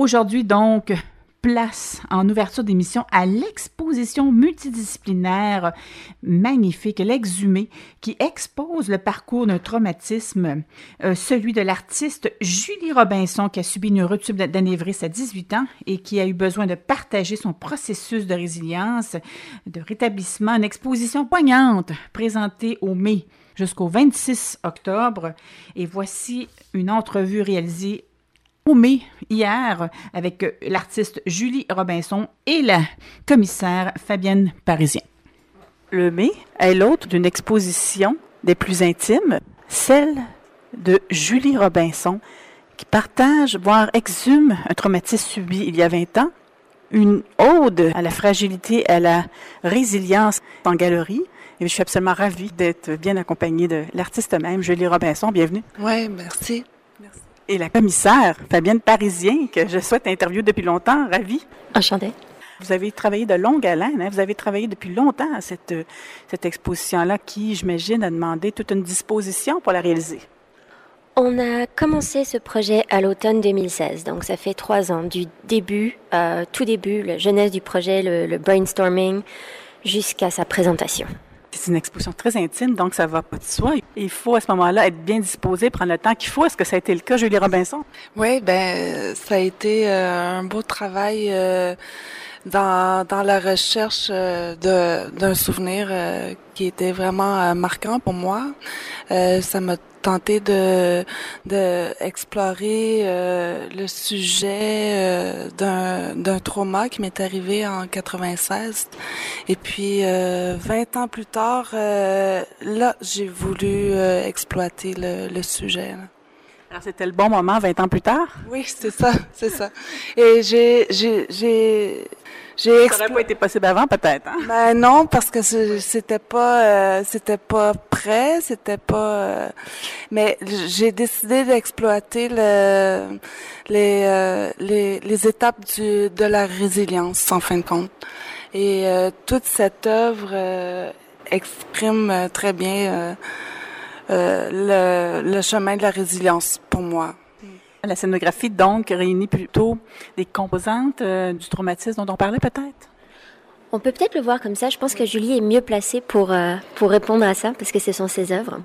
Aujourd'hui, donc, place en ouverture d'émission à l'exposition multidisciplinaire magnifique, l'exhumé, qui expose le parcours d'un traumatisme, euh, celui de l'artiste Julie Robinson, qui a subi une rupture d'anévrisme à 18 ans et qui a eu besoin de partager son processus de résilience, de rétablissement, une exposition poignante présentée au mai jusqu'au 26 octobre. Et voici une entrevue réalisée au mai hier avec l'artiste Julie Robinson et la commissaire Fabienne Parisien. Le mai est l'autre d'une exposition des plus intimes, celle de Julie Robinson, qui partage, voire exhume un traumatisme subi il y a 20 ans, une ode à la fragilité, à la résilience en galerie. Et je suis absolument ravie d'être bien accompagnée de l'artiste même, Julie Robinson. Bienvenue. Oui, merci et la commissaire Fabienne Parisien, que je souhaite interviewer depuis longtemps. Ravie. Enchantée. Vous avez travaillé de longue haleine, hein? vous avez travaillé depuis longtemps à cette, cette exposition-là qui, j'imagine, a demandé toute une disposition pour la réaliser. On a commencé ce projet à l'automne 2016, donc ça fait trois ans, du début, euh, tout début, la jeunesse du projet, le brainstorming, jusqu'à sa présentation. C'est une exposition très intime, donc ça va pas de soi. Il faut à ce moment-là être bien disposé, prendre le temps qu'il faut. Est-ce que ça a été le cas, Julie Robinson? Oui, ben ça a été euh, un beau travail euh, dans, dans la recherche euh, d'un souvenir qui était vraiment marquant pour moi. ça m'a tenté de, de explorer euh, le sujet euh, d'un, d'un trauma qui m'est arrivé en 96. Et puis, euh, 20 ans plus tard, euh, là, j'ai voulu exploiter le, le sujet. Alors, c'était le bon moment, 20 ans plus tard? Oui, c'est ça, c'est ça. Et j'ai, j'ai, j'ai, j'ai Ça n'aurait pas été possible avant, peut-être. Hein? Ben non, parce que c'était pas, euh, c'était pas prêt, c'était pas. Euh, mais j'ai décidé d'exploiter le, les, euh, les, les étapes du, de la résilience, en fin de compte. Et toute cette œuvre exprime très bien le, le chemin de la résilience pour moi. La scénographie, donc, réunit plutôt des composantes euh, du traumatisme dont on parlait peut-être? On peut peut-être le voir comme ça. Je pense que Julie est mieux placée pour, euh, pour répondre à ça, parce que ce sont ses œuvres.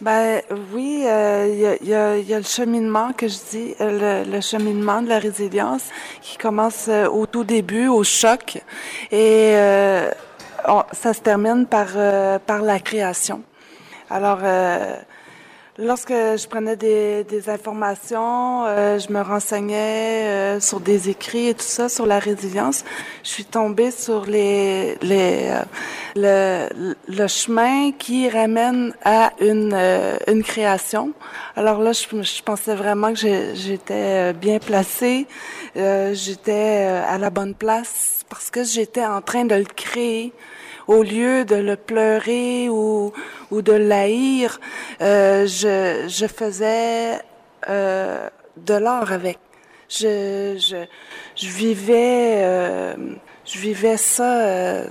Ben oui, euh, il y, a, y, a, y, a, le cheminement que je dis, le, le, cheminement de la résilience qui commence au tout début, au choc, et ça se termine par par la création. Alors Lorsque je prenais des, des informations, euh, je me renseignais euh, sur des écrits et tout ça sur la résilience. Je suis tombée sur les, les euh, le, le, chemin qui ramène à une une création. Alors là, je, je pensais vraiment que j'étais bien placée, j'étais à la bonne place parce que j'étais en train de le créer au lieu de le pleurer ou, ou de l'haïr, euh, je, je faisais euh, de l'art avec. Je, je, je vivais, euh, je vivais ça, euh,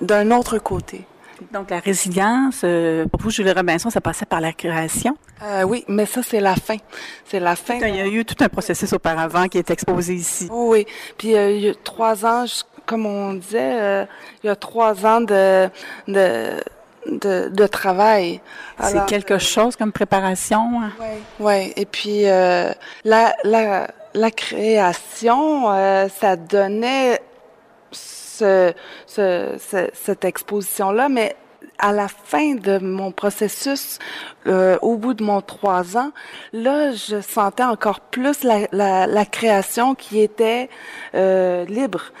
d'un autre côté. Donc, la résilience, euh, pour vous, Julie Robinson, ça passait par la création? Euh, oui, mais ça, c'est la fin. C'est la fin. Il y a eu tout un processus auparavant qui est exposé ici. oui. Puis, euh, il y a trois ans, comme on disait, euh, il y a trois ans de, de, de, de travail. C'est quelque chose comme préparation? Hein? Oui, ouais. Et puis, euh, la, la, la création, euh, ça donnait ce, ce, ce cette exposition-là, mais à la fin de mon processus, euh, au bout de mon trois ans, là, je sentais encore plus la, la, la création qui était euh, libre.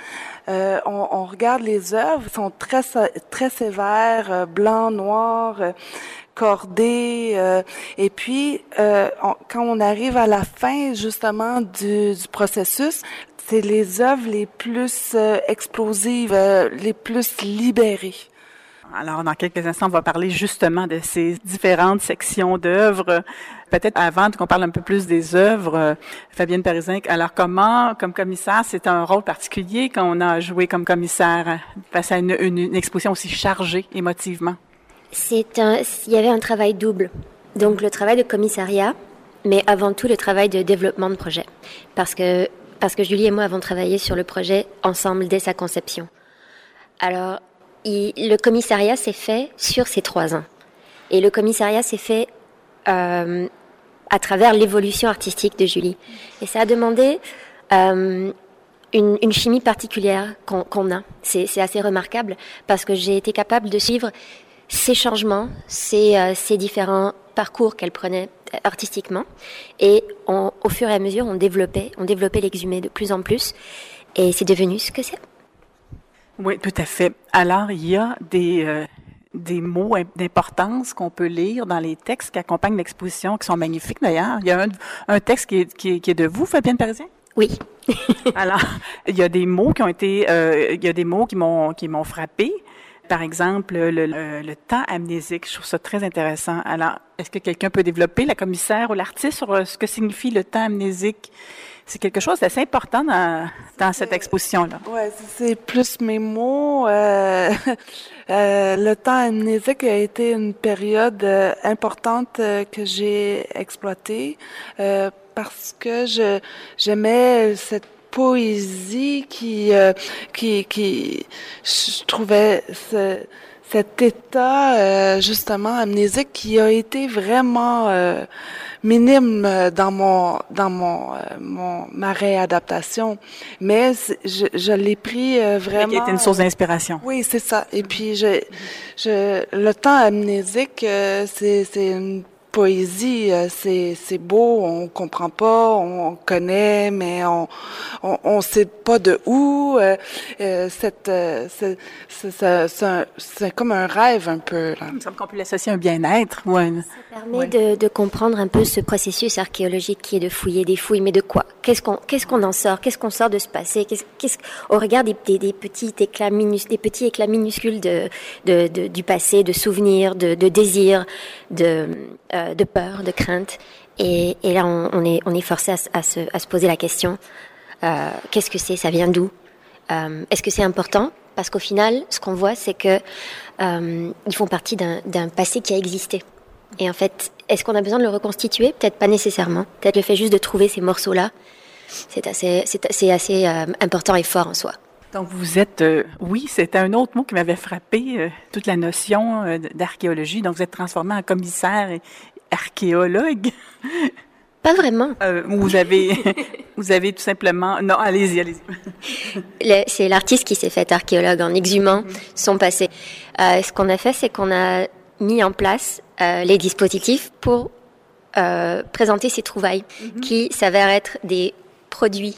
Euh, on, on, regarde les œuvres, sont très très sévères, euh, blanc, noir, euh, cordé. Euh, et puis, quand on arrive à la fin justement du, du processus, c'est les œuvres les plus explosives, les plus libérées. Alors, dans quelques instants, on va parler justement de ces différentes sections d'œuvres. Peut-être avant qu'on parle un peu plus des œuvres, euh, Fabienne Parisien, alors comment, comme commissaire, c'est un rôle particulier qu'on a joué comme commissaire face à une, une, exposition aussi chargée émotivement? C'est un, il y avait un travail double. Donc, le travail de commissariat, mais avant tout le travail de développement de projet. Parce que, parce que Julie et moi avons travaillé sur le projet ensemble dès sa conception. Alors, le commissariat s'est fait sur ces trois ans. Et le commissariat s'est fait euh, à travers l'évolution artistique de Julie. Et ça a demandé euh, une, chimie particulière qu'on a. C'est assez remarquable parce que j'ai été capable de suivre ces changements, ces, euh, différents parcours qu'elle prenait artistiquement. Et au fur et à mesure, on développait, on développait l'exhumé de plus en plus. Et c'est devenu ce que c'est. Oui, tout à fait. Alors, il y a des, euh, des mots d'importance qu'on peut lire dans les textes qui accompagnent l'exposition, qui sont magnifiques d'ailleurs. Il y a un, un texte qui est, qui, est, qui est, de vous, Fabienne Parisien? Oui. Alors, il y a des mots qui ont été, euh, il y a des mots qui m'ont qui m'ont frappé. Par exemple, le, le, le, temps amnésique, je trouve ça très intéressant. Alors, est-ce que quelqu'un peut développer, la commissaire ou l'artiste, sur euh, ce que signifie le temps amnésique? C'est quelque chose d'assez important dans, dans cette exposition-là. Oui, c'est plus mes mots. Euh, euh, le temps amnésique a été une période euh, importante que j'ai exploitée parce que je j'aimais cette poésie qui qui qui je trouvais ce, cet état justement amnésique qui a été vraiment minime euh, dans mon dans mon, euh, mon ma réadaptation, mais je, je l'ai pris vraiment. Qui était une source d'inspiration. Oui, c'est ça. Et puis je, je le temps amnésique, euh, c'est c'est une poésie, euh, c'est c'est beau, on comprend pas, on connaît, mais on on, on sait pas de où. Euh, euh cette c'est c'est comme un rêve un peu. Là. Il me semble qu'on peut l'associer à un bien-être. Ouais. Ça permet ouais. de, de comprendre un peu ce processus archéologique qui est de fouiller des fouilles, mais de quoi? Qu'est-ce qu'on qu'est-ce qu'on en sort? Qu'est-ce qu'on sort de ce passé? Qu'est-ce qu'est-ce au regard des, des, des, petits éclats minus, des petits éclats minuscules de, de, de du passé, de souvenirs, de, de désirs, de euh, de peur, de crainte. Et, là, on, est, on est forcé à, se, à se poser la question euh, qu'est-ce que c'est Ça vient d'où euh, Est-ce que c'est important? Parce qu'au final, ce qu'on voit, c'est que ils font partie d'un passé qui a existé. Et en fait, est-ce qu'on a besoin de le reconstituer? Peut-être pas nécessairement. Peut-être le fait juste de trouver ces morceaux-là, c'est assez, c'est assez important et fort en soi. Donc vous êtes, euh, oui, c'était un autre mot qui m'avait frappé, euh, toute la notion euh, d'archéologie. Donc vous êtes transformé en commissaire et archéologue. Pas vraiment. vous avez, vous avez tout simplement, non, allez-y, allez-y. C'est l'artiste qui s'est fait archéologue en exhumant mm -hmm. son passé. ce qu'on a fait, c'est qu'on a mis en place les dispositifs pour présenter ces trouvailles, mm -hmm. qui s'avèrent être des produits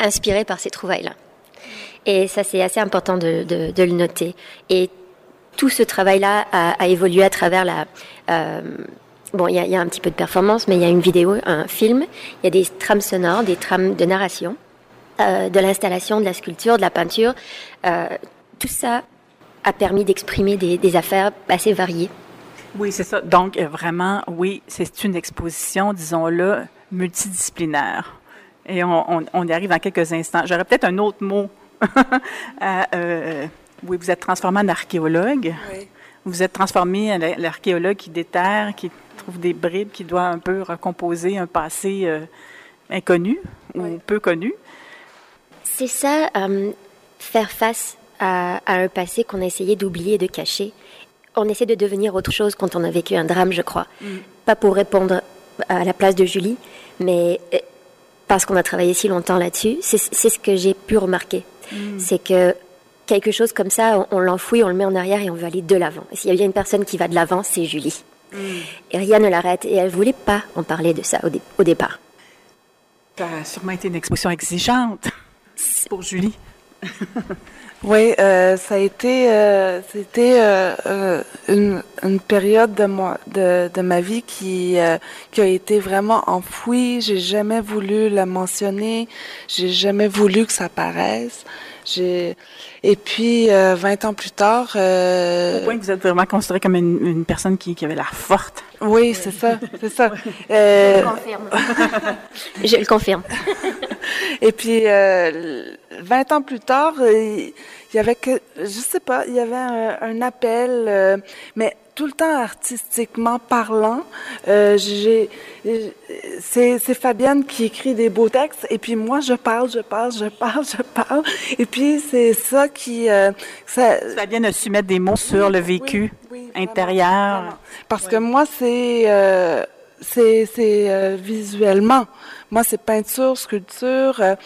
inspirés par ces trouvailles-là. Et ça, c'est assez important de, le noter. Et tout ce travail-là a, évolué à travers la... Euh, bon, il y, a un petit peu de performance, mais il y a une vidéo, un film, il y a des trames sonores, des trames de narration, euh, de l'installation, de la sculpture, de la peinture. Euh, tout ça a permis d'exprimer des, affaires assez variées. Oui, c'est ça. Donc, vraiment, oui, c'est une exposition, disons-le, multidisciplinaire. Et on, on, y arrive dans quelques instants. J'aurais peut-être un autre mot euh, oui, vous êtes transformé en archéologue. Oui. Vous êtes transformé en l'archéologue qui déterre, qui trouve des bribes, qui doit un peu recomposer un passé euh, inconnu oui. ou peu connu. C'est ça, euh, faire face à, à, un passé qu'on a essayé d'oublier et de cacher. On essaie de devenir autre chose quand on a vécu un drame, je crois. Mm. Pas pour répondre à la place de Julie, mais parce qu'on a travaillé si longtemps là-dessus, c'est ce que j'ai pu remarquer. Mm. C'est que quelque chose comme ça, on, on l'enfouit, on le met en arrière et on veut aller de l'avant. Et s'il y a bien une personne qui va de l'avant, c'est Julie. Mm. Et rien ne l'arrête. Et elle voulait pas en parler de ça au, dé au départ. Ça a sûrement été une exposition exigeante pour Julie. Oui, euh, ça a été, euh, c'était euh, une, une, période de, moi, de, de ma vie qui, euh, qui a été vraiment enfouie. J'ai jamais voulu la mentionner. J'ai jamais voulu que ça paraisse. J'ai et puis euh, 20 ans plus tard. Euh... Au point que vous êtes vraiment considérée comme une, une personne qui, qui avait l'air forte. Oui, c'est ça, c'est ça. Euh... Je le confirme. Je le confirme. Et puis, euh, 20 ans plus tard, il y avait que, je sais pas, il y avait un, un appel, euh, mais tout le temps artistiquement parlant. Euh, j'ai, c'est, c'est Fabienne qui écrit des beaux textes, et puis moi je parle, je parle, je parle, je parle, et puis c'est ça qui. Euh, ça, Fabienne a su mettre des mots sur le vécu oui, oui, vraiment, intérieur. vraiment. Parce que moi c'est euh, c'est euh, visuellement. Moi c'est peinture, sculpture. euh,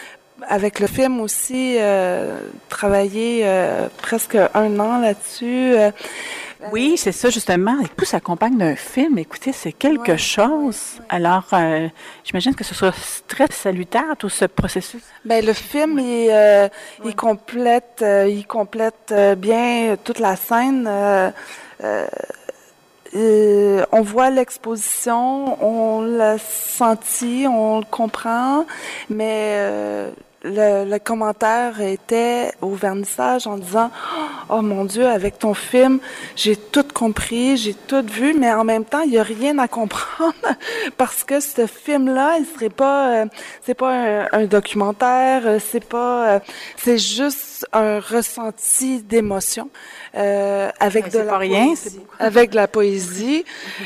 avec le film aussi, euh, travaillé euh, presque un an là-dessus. Oui, c'est ça justement. Et tout s'accompagne d'un film. Écoutez, c'est quelque Ouais, chose. Alors, j'imagine que ce soit très salutaire tout ce processus. Ben le film il, il complète il complète bien toute la scène. euh, euh, on voit l'exposition, on l'a senti, on le comprend, mais euh, le, le commentaire était au vernissage en disant Oh mon Dieu, avec ton film, j'ai tout compris, j'ai tout vu, mais en même temps, il n'y a rien à comprendre parce que ce film-là, il serait pas, euh, c'est pas un, un documentaire, euh, c'est pas, euh, c'est juste un ressenti d'émotion euh, avec Ouais, de la rien, poésie. avec de la poésie.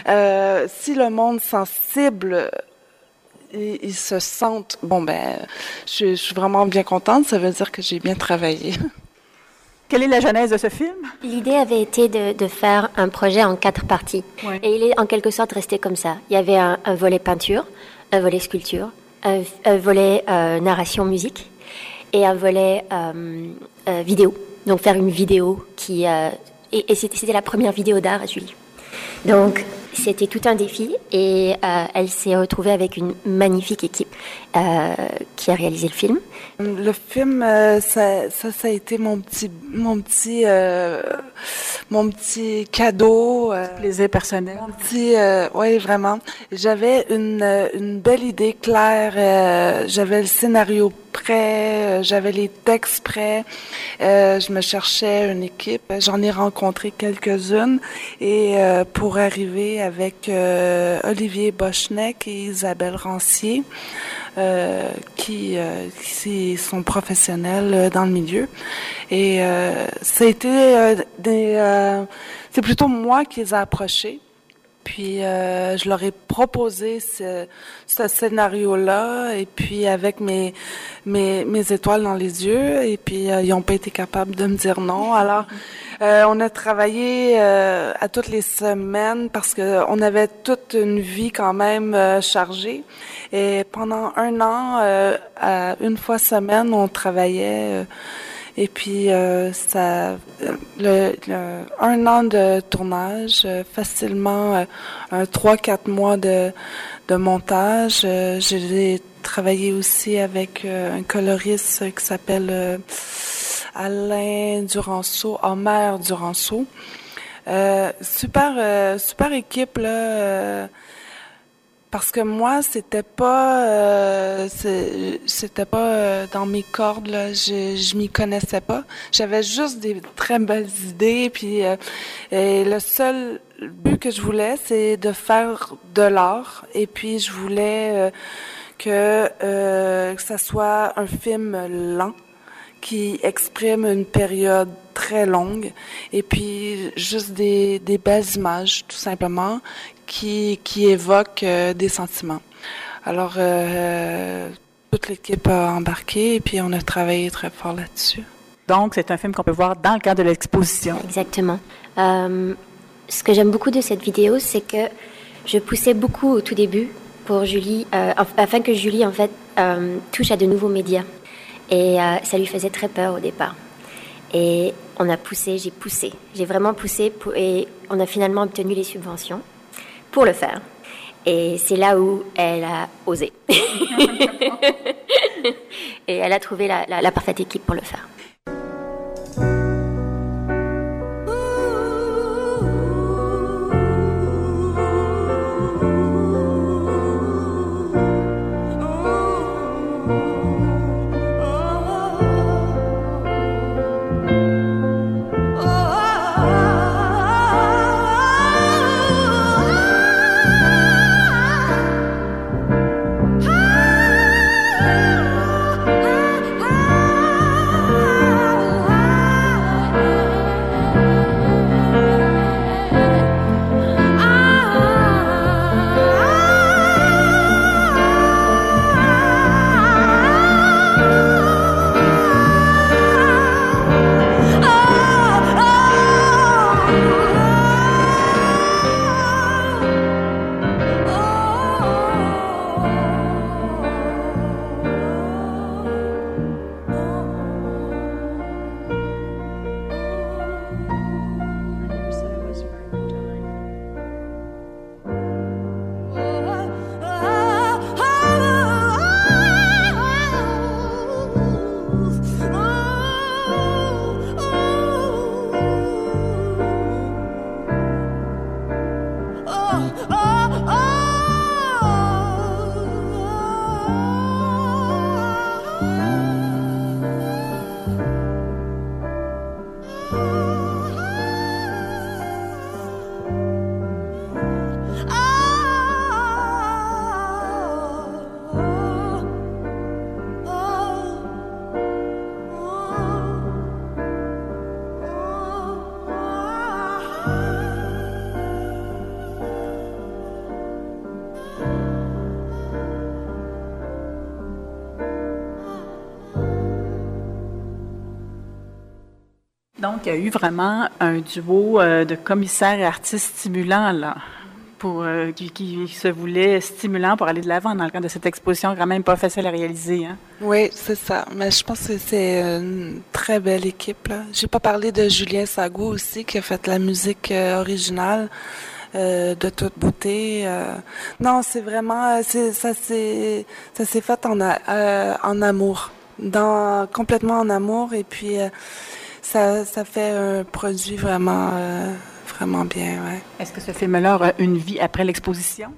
Euh, si le monde sensible ils, ils se sentent bon ben je, je suis vraiment bien contente ça veut dire que j'ai bien travaillé Quelle est la genèse de ce film? L'idée avait été de, de faire un projet en quatre parties. Ouais. Et il est en quelque sorte resté comme ça. Il y avait un, un volet peinture, un volet sculpture, un, un volet euh, narration musique et un volet euh, euh, vidéo. Donc faire une vidéo qui... euh, et et c'était c'était la première vidéo d'art à Julie. Donc c'était tout un défi et euh, elle s'est retrouvée avec une magnifique équipe euh, qui a réalisé le film. Le film euh, ça, ça ça a été mon petit mon petit euh, mon petit cadeau euh, Plaisir personnel. Mon petit, euh, oui, vraiment. J'avais une, euh, une belle idée claire. euh, j'avais le scénario prêt, j'avais les textes prêts. euh, je me cherchais une équipe. J'en ai rencontré quelques-unes et euh, pour arriver avec euh, Olivier Bochneck et Isabelle Rancier, qui, euh, qui sont professionnels euh, dans le milieu. Et euh, ça a euh, des... euh, c'est plutôt moi qui les ai approchés. Puis euh, je leur ai proposé ce, ce scénario-là, et puis avec mes, mes, mes étoiles dans les yeux, et puis euh, ils n'ont pas été capables de me dire non. Alors, euh, on a travaillé euh, à toutes les semaines parce que on avait toute une vie quand même euh, chargée. Et pendant un an, euh, une fois semaine, on travaillait. Et puis, euh, ça, le, un an de tournage, euh, facilement euh, un trois, quatre mois de, de montage. J'ai travaillé aussi avec un coloriste qui s'appelle Alain Duranceau, Homer Duranceau. Euh, super, super équipe là. Parce que moi, c'était pas, euh, c'était pas euh, dans mes cordes. Là. Je, je m'y connaissais pas. J'avais juste des très belles idées. Puis, euh, et le seul but que je voulais, c'est de faire de l'art. Et puis, je voulais euh, que, que ça soit un film lent qui exprime une période très longue et puis juste des, des belles images tout simplement qui, qui évoquent euh, des sentiments. Alors euh, toute l'équipe a embarqué et puis on a travaillé très fort là-dessus. Donc, c'est un film qu'on peut voir dans le cadre de l'exposition. Exactement. Euh, ce que j'aime beaucoup de cette vidéo, c'est que je poussais beaucoup au tout début pour Julie, euh, af- afin que Julie en fait euh, touche à de nouveaux médias. Et euh, ça lui faisait très peur au départ. Et on a poussé, j'ai poussé, j'ai vraiment poussé et on a finalement obtenu les subventions pour le faire. Et c'est là où elle a osé. et elle a trouvé la parfaite équipe pour le faire. Donc, il y a eu vraiment un duo de commissaires et artistes stimulants, là. Euh, qui, se voulait stimulant pour aller de l'avant dans le cadre de cette exposition, quand même pas facile à réaliser. Hein? Oui, c'est ça. Mais je pense que c'est une très belle équipe. J'ai pas parlé de Julien Sagou aussi, qui a fait la musique euh, originale. Euh, de toute beauté. non, c'est vraiment, ça s'est, ça s'est fait en, amour, complètement en amour, et puis ça, ça fait un produit vraiment vraiment bien, ouais. Est-ce que ce film-là aura une vie après l'exposition?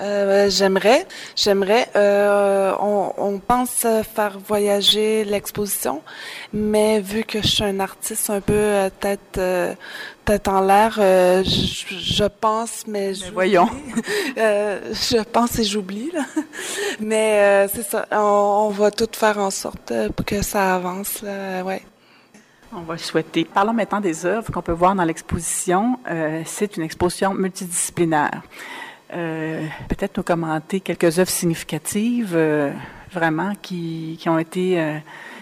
Euh, j'aimerais, j'aimerais. Euh, on, pense faire voyager l'exposition, mais vu que je suis un artiste un peu euh, tête tête en l'air, je, pense, mais, mais voyons. je pense et j'oublie là. Mais c'est ça. On, on, va tout faire en sorte pour que ça avance. Là, ouais. On va souhaiter. Parlons maintenant des œuvres qu'on peut voir dans l'exposition. Euh, c'est une exposition multidisciplinaire. Euh, peut-être nous commenter quelques œuvres significatives, euh, vraiment, qui, qui, ont été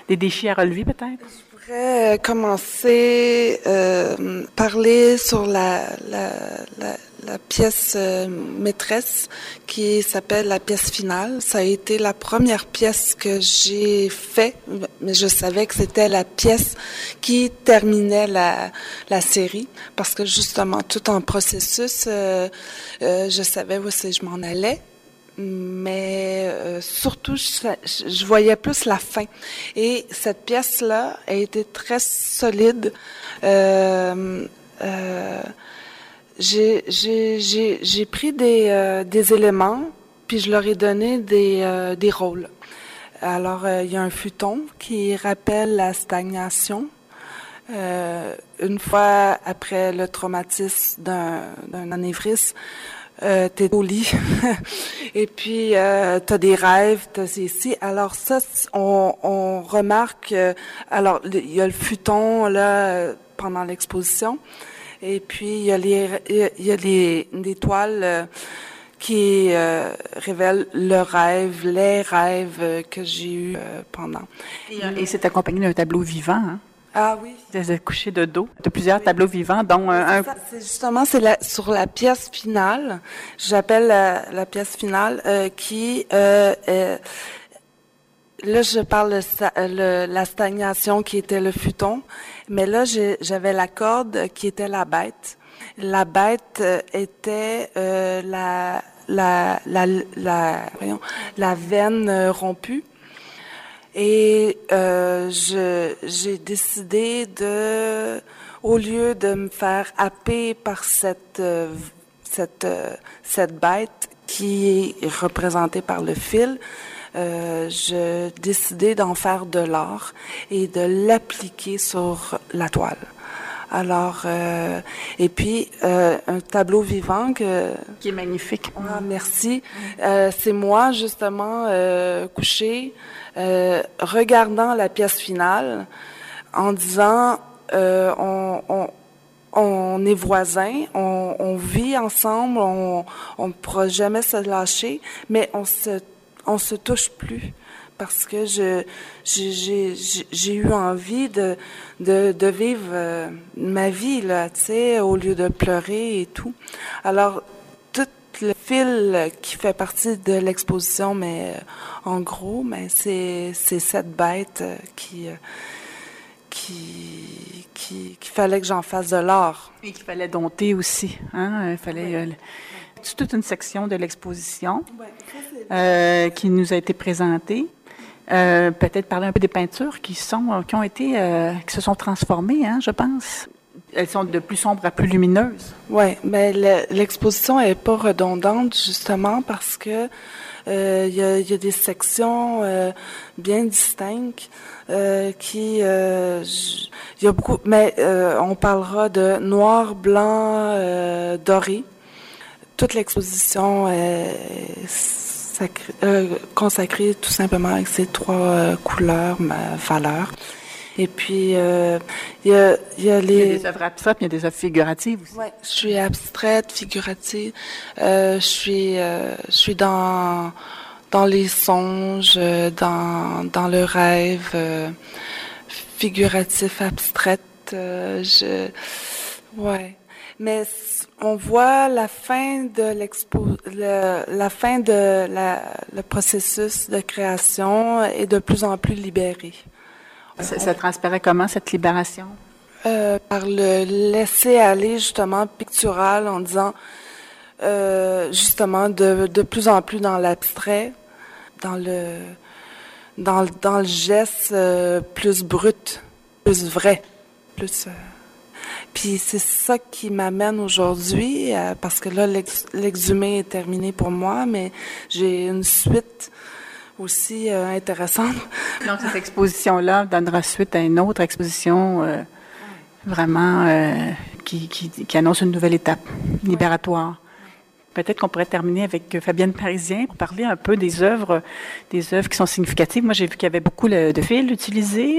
des défis à relever, peut-être? Je pourrais commencer euh, parler sur la, la, la, la pièce euh, maîtresse qui s'appelle la pièce finale. Ça a été la première pièce que j'ai fait, mais je savais que c'était la pièce qui terminait la, la série parce que justement tout en processus, euh, euh je savais où je m'en allais mais euh, surtout, je, voyais plus la fin. Et cette pièce-là a été très solide. Euh, euh, j'ai pris des, éléments, puis je leur ai donné des, des rôles. Alors, il y a un futon qui rappelle la stagnation. une fois après le traumatisme d'un anévrisme, euh, t'es au lit et puis euh, t'as des rêves, t'as ici. Alors ça, on, on remarque. alors il y a le futon là pendant l'exposition. Et puis, il y a les, il y a les, des toiles euh, qui euh, révèlent le rêve, les rêves euh, que j'ai eus pendant. Et, c'est accompagné d'un tableau vivant, hein? Ah oui. Des couchés de dos, de plusieurs tableaux vivants, dont un. C'est justement, c'est la, sur la pièce finale. J'appelle la, la, pièce finale qui est, Là, je parle de la stagnation qui était le futon, mais là, j'avais la corde qui était la bête. La bête euh, était euh, la, la, la, la, voyons, la veine euh, rompue. Et euh, j'ai décidé de, au lieu de me faire happer par cette, cette, cette bête qui est représentée par le fil, euh, je décidais d'en faire de l'art et de l'appliquer sur la toile. Alors, euh, et puis euh, un tableau vivant que qui est magnifique. Ah, merci. Euh, c'est moi justement couché, regardant la pièce finale, en disant on, on on est voisins, on, on vit ensemble, on ne pourra jamais se lâcher, mais on se on se touche plus parce que je j'ai eu envie de de, de vivre euh, ma vie là, tu sais, au lieu de pleurer et tout. Alors tout le fil qui fait partie de l'exposition, mais euh, en gros, mais c'est c'est cette bête euh, qui qui, qui, qu'il fallait que j'en fasse de l'art. Et qu'il fallait dompter aussi. Hein? Il fallait c'est toute une section de l'exposition euh, qui nous a été présentée. Euh, peut-être parler un peu des peintures qui sont qui ont été euh, qui se sont transformées, hein, je pense. Elles sont de plus sombres à plus lumineuses. Oui, mais l'exposition est pas redondante justement parce que il y, a, y, a, des sections bien distinctes qui il y a beaucoup, mais on parlera de noir, blanc, doré toute l'exposition est euh, consacrée tout simplement avec ces trois euh, couleurs, ma valeur. Et puis, euh, il y, a, y, a, les... Il y a des œuvres abstraites, il y a des œuvres figuratives aussi. Oui, je suis abstraite, figurative. je suis, je suis dans dans les songes, dans dans le rêve figuratif, abstraite. je, ouais. Mais on voit la fin de l'expo, la fin de la, le processus de création est de plus en plus libéré. Ça, ça transparaît comment cette libération? Euh, Par le laisser aller justement pictural en disant euh, justement de, de plus en plus dans l'abstrait, dans le dans, dans le geste euh, plus brut, plus vrai, plus. Puis c'est ça qui m'amène aujourd'hui, euh, parce que là, l'exhumé est terminé pour moi, mais j'ai une suite aussi euh, intéressante. Donc cette exposition-là donnera suite à une autre exposition euh, vraiment qui, annonce une nouvelle étape libératoire. Peut-être qu'on pourrait terminer avec Fabienne Parisien pour parler un peu des œuvres, des œuvres qui sont significatives. Moi, j'ai vu qu'il y avait beaucoup de fils utilisés.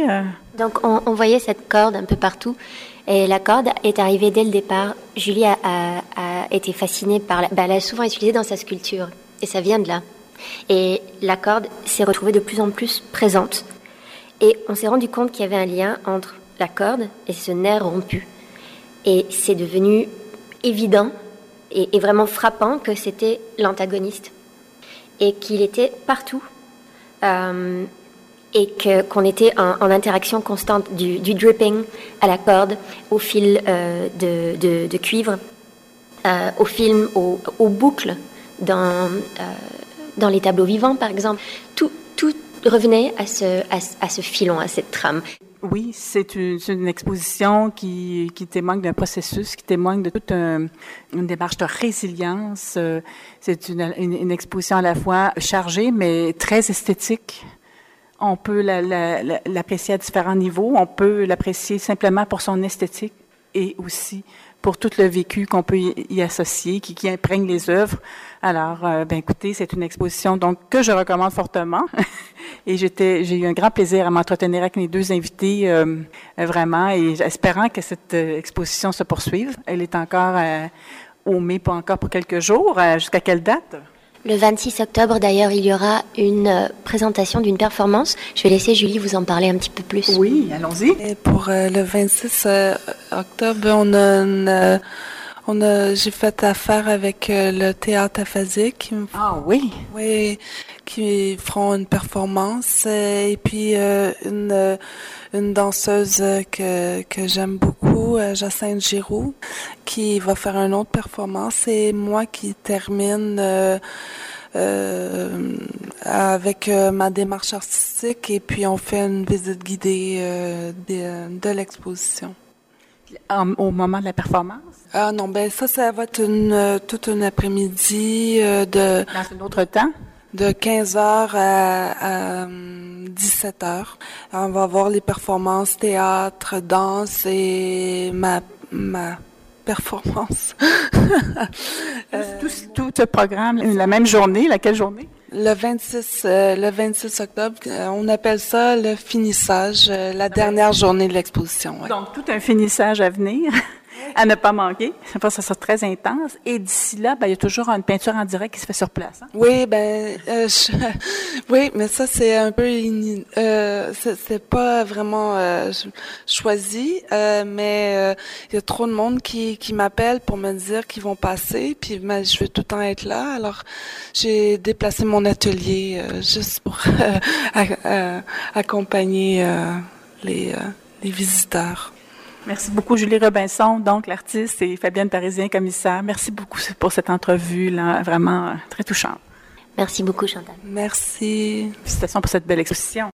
Donc, on, voyait cette corde un peu partout. Et la corde est arrivée dès le départ. Julie a, été fascinée par... La, bah, elle a souvent utilisé dans sa sculpture. Et ça vient de là. Et la corde s'est retrouvée de plus en plus présente. Et on s'est rendu compte qu'il y avait un lien entre la corde et ce nerf rompu. Et c'est devenu évident et, vraiment frappant que c'était l'antagoniste. Et qu'il était partout. Euh, et qu'on était en, interaction constante du, dripping à la corde, au fil euh, de, de, cuivre, euh, au film, aux, boucles dans, dans les tableaux vivants, par exemple. Tout, tout revenait à ce, à, ce filon, à cette trame. Oui, c'est une, exposition qui, témoigne d'un processus, qui témoigne de toute une démarche de résilience. C'est une, une, exposition à la fois chargée, mais très esthétique. On peut l'apprécier à différents niveaux. On peut l'apprécier simplement pour son esthétique et aussi pour tout le vécu qu'on peut y associer, qui, imprègne les œuvres. Alors, euh, ben écoutez, c'est une exposition donc que je recommande fortement. et j'ai eu un grand plaisir à m'entretenir avec mes deux invités, euh, vraiment, et espérant que cette euh, exposition se poursuive. Elle est encore au mai, pas encore pour quelques jours. jusqu'à quelle date? Le 26 octobre, d'ailleurs, il y aura une euh, présentation d'une performance. Je vais laisser Julie vous en parler un petit peu plus. Oui, allons-y. Et pour euh, le 26 euh, octobre, on a une, on a, j'ai fait affaire avec le théâtre aphasique. Ah oui. Oui, qui feront une performance et puis une une danseuse que, que j'aime beaucoup, euh, Jacinthe Giroux, qui va faire une autre performance et moi qui termine euh, euh, avec ma démarche artistique et puis on fait une visite guidée de, de l'exposition. Au moment de la performance? Ah non, ben ça, ça va être une, toute une après-midi de... Dans un autre temps? De 15h à, 17h. On va voir les performances théâtre, danse et ma, ma performance. tout, tout, ce programme, la même journée, laquelle journée? Le 26, euh, le 26 octobre, euh, on appelle ça le finissage, euh, la dernière journée de l'exposition. Donc, tout un finissage à venir à ne pas manquer. Ça, sera très intense. Et d'ici là, ben, il y a toujours une peinture en direct qui se fait sur place. Hein? Oui, ben, euh, oui, mais ça c'est un peu, euh, c'est pas vraiment euh, choisi, euh, mais il y a trop de monde qui, qui m'appelle pour me dire qu'ils vont passer, puis ben, je vais tout le temps être là. Alors, j'ai déplacé mon atelier juste pour accompagner les visiteurs. Merci beaucoup, Julie Robinson, donc l'artiste, et Fabienne Parisien, commissaire. Merci beaucoup pour cette entrevue, là, vraiment très touchante. Merci beaucoup, Chantal. Merci. Félicitations pour cette belle exposition.